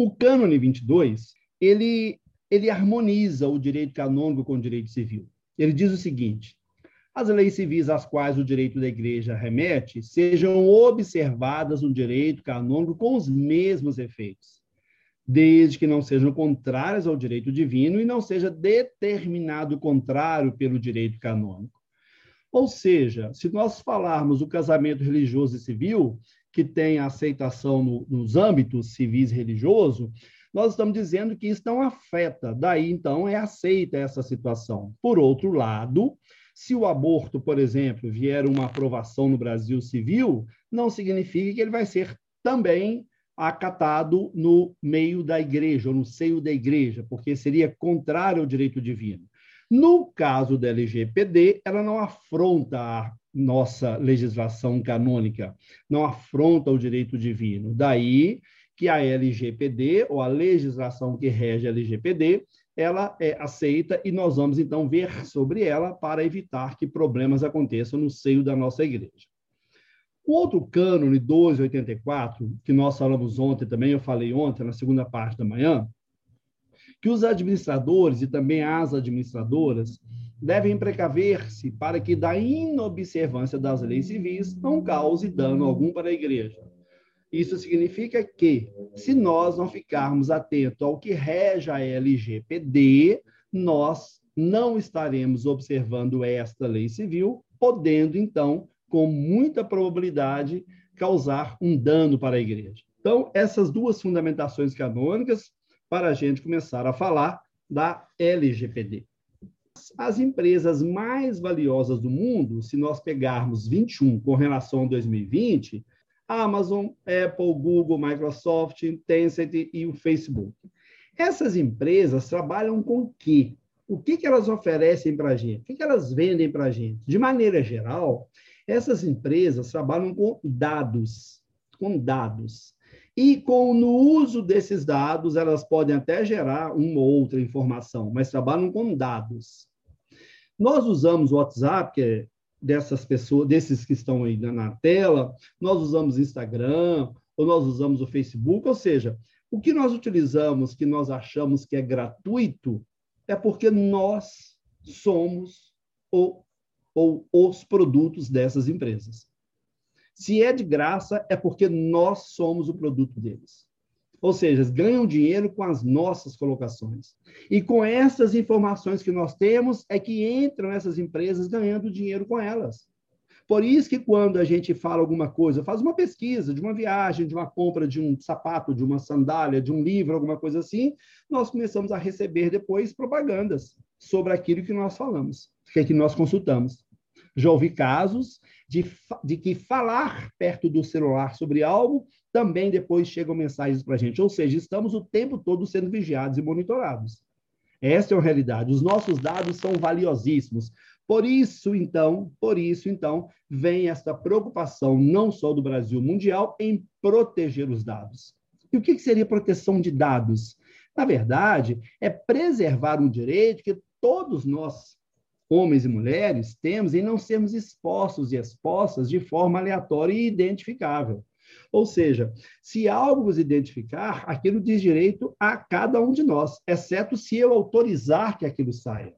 O cânone 22, ele, ele harmoniza o direito canônico com o direito civil. Ele diz o seguinte: as leis civis às quais o direito da igreja remete sejam observadas no direito canônico com os mesmos efeitos, desde que não sejam contrárias ao direito divino e não seja determinado contrário pelo direito canônico. Ou seja, se nós falarmos do casamento religioso e civil, que tem aceitação no, nos âmbitos civis e religioso, nós estamos dizendo que isso não afeta, daí então é aceita essa situação. Por outro lado, se o aborto, por exemplo, vier uma aprovação no Brasil civil, não significa que ele vai ser também acatado no meio da igreja, ou no seio da igreja, porque seria contrário ao direito divino. No caso da LGPD, ela não afronta a nossa legislação canônica, não afronta o direito divino. Daí que a LGPD, ou a legislação que rege a LGPD, ela é aceita e nós vamos então ver sobre ela para evitar que problemas aconteçam no seio da nossa igreja. O outro cânone 1284, que nós falamos ontem também, eu falei ontem na segunda parte da manhã, que os administradores e também as administradoras devem precaver-se para que da inobservância das leis civis não cause dano algum para a igreja isso significa que, se nós não ficarmos atentos ao que rege a LGPD, nós não estaremos observando esta lei civil, podendo, então, com muita probabilidade, causar um dano para a igreja. Então, essas duas fundamentações canônicas para a gente começar a falar da LGPD. As empresas mais valiosas do mundo, se nós pegarmos 21 com relação a 2020, Amazon, Apple, Google, Microsoft, Tencent e o Facebook. Essas empresas trabalham com o quê? O que, que elas oferecem para a gente? O que, que elas vendem para a gente? De maneira geral, essas empresas trabalham com dados, com dados. E com no uso desses dados, elas podem até gerar uma ou outra informação, mas trabalham com dados. Nós usamos o WhatsApp, que é dessas pessoas, desses que estão aí na tela, nós usamos Instagram, ou nós usamos o Facebook, ou seja, o que nós utilizamos, que nós achamos que é gratuito, é porque nós somos o, ou os produtos dessas empresas. Se é de graça, é porque nós somos o produto deles. Ou seja, ganham dinheiro com as nossas colocações. E com essas informações que nós temos, é que entram essas empresas ganhando dinheiro com elas. Por isso que quando a gente fala alguma coisa, faz uma pesquisa de uma viagem, de uma compra de um sapato, de uma sandália, de um livro, alguma coisa assim, nós começamos a receber depois propagandas sobre aquilo que nós falamos, que, é que nós consultamos. Já ouvi casos de, de que falar perto do celular sobre algo também depois chegam mensagens para a gente. Ou seja, estamos o tempo todo sendo vigiados e monitorados. Essa é a realidade. Os nossos dados são valiosíssimos. Por isso, então, por isso, então, vem essa preocupação não só do Brasil mundial em proteger os dados. E o que seria proteção de dados? Na verdade, é preservar um direito que todos nós homens e mulheres, temos em não sermos expostos e expostas de forma aleatória e identificável. Ou seja, se algo vos identificar, aquilo diz direito a cada um de nós, exceto se eu autorizar que aquilo saia.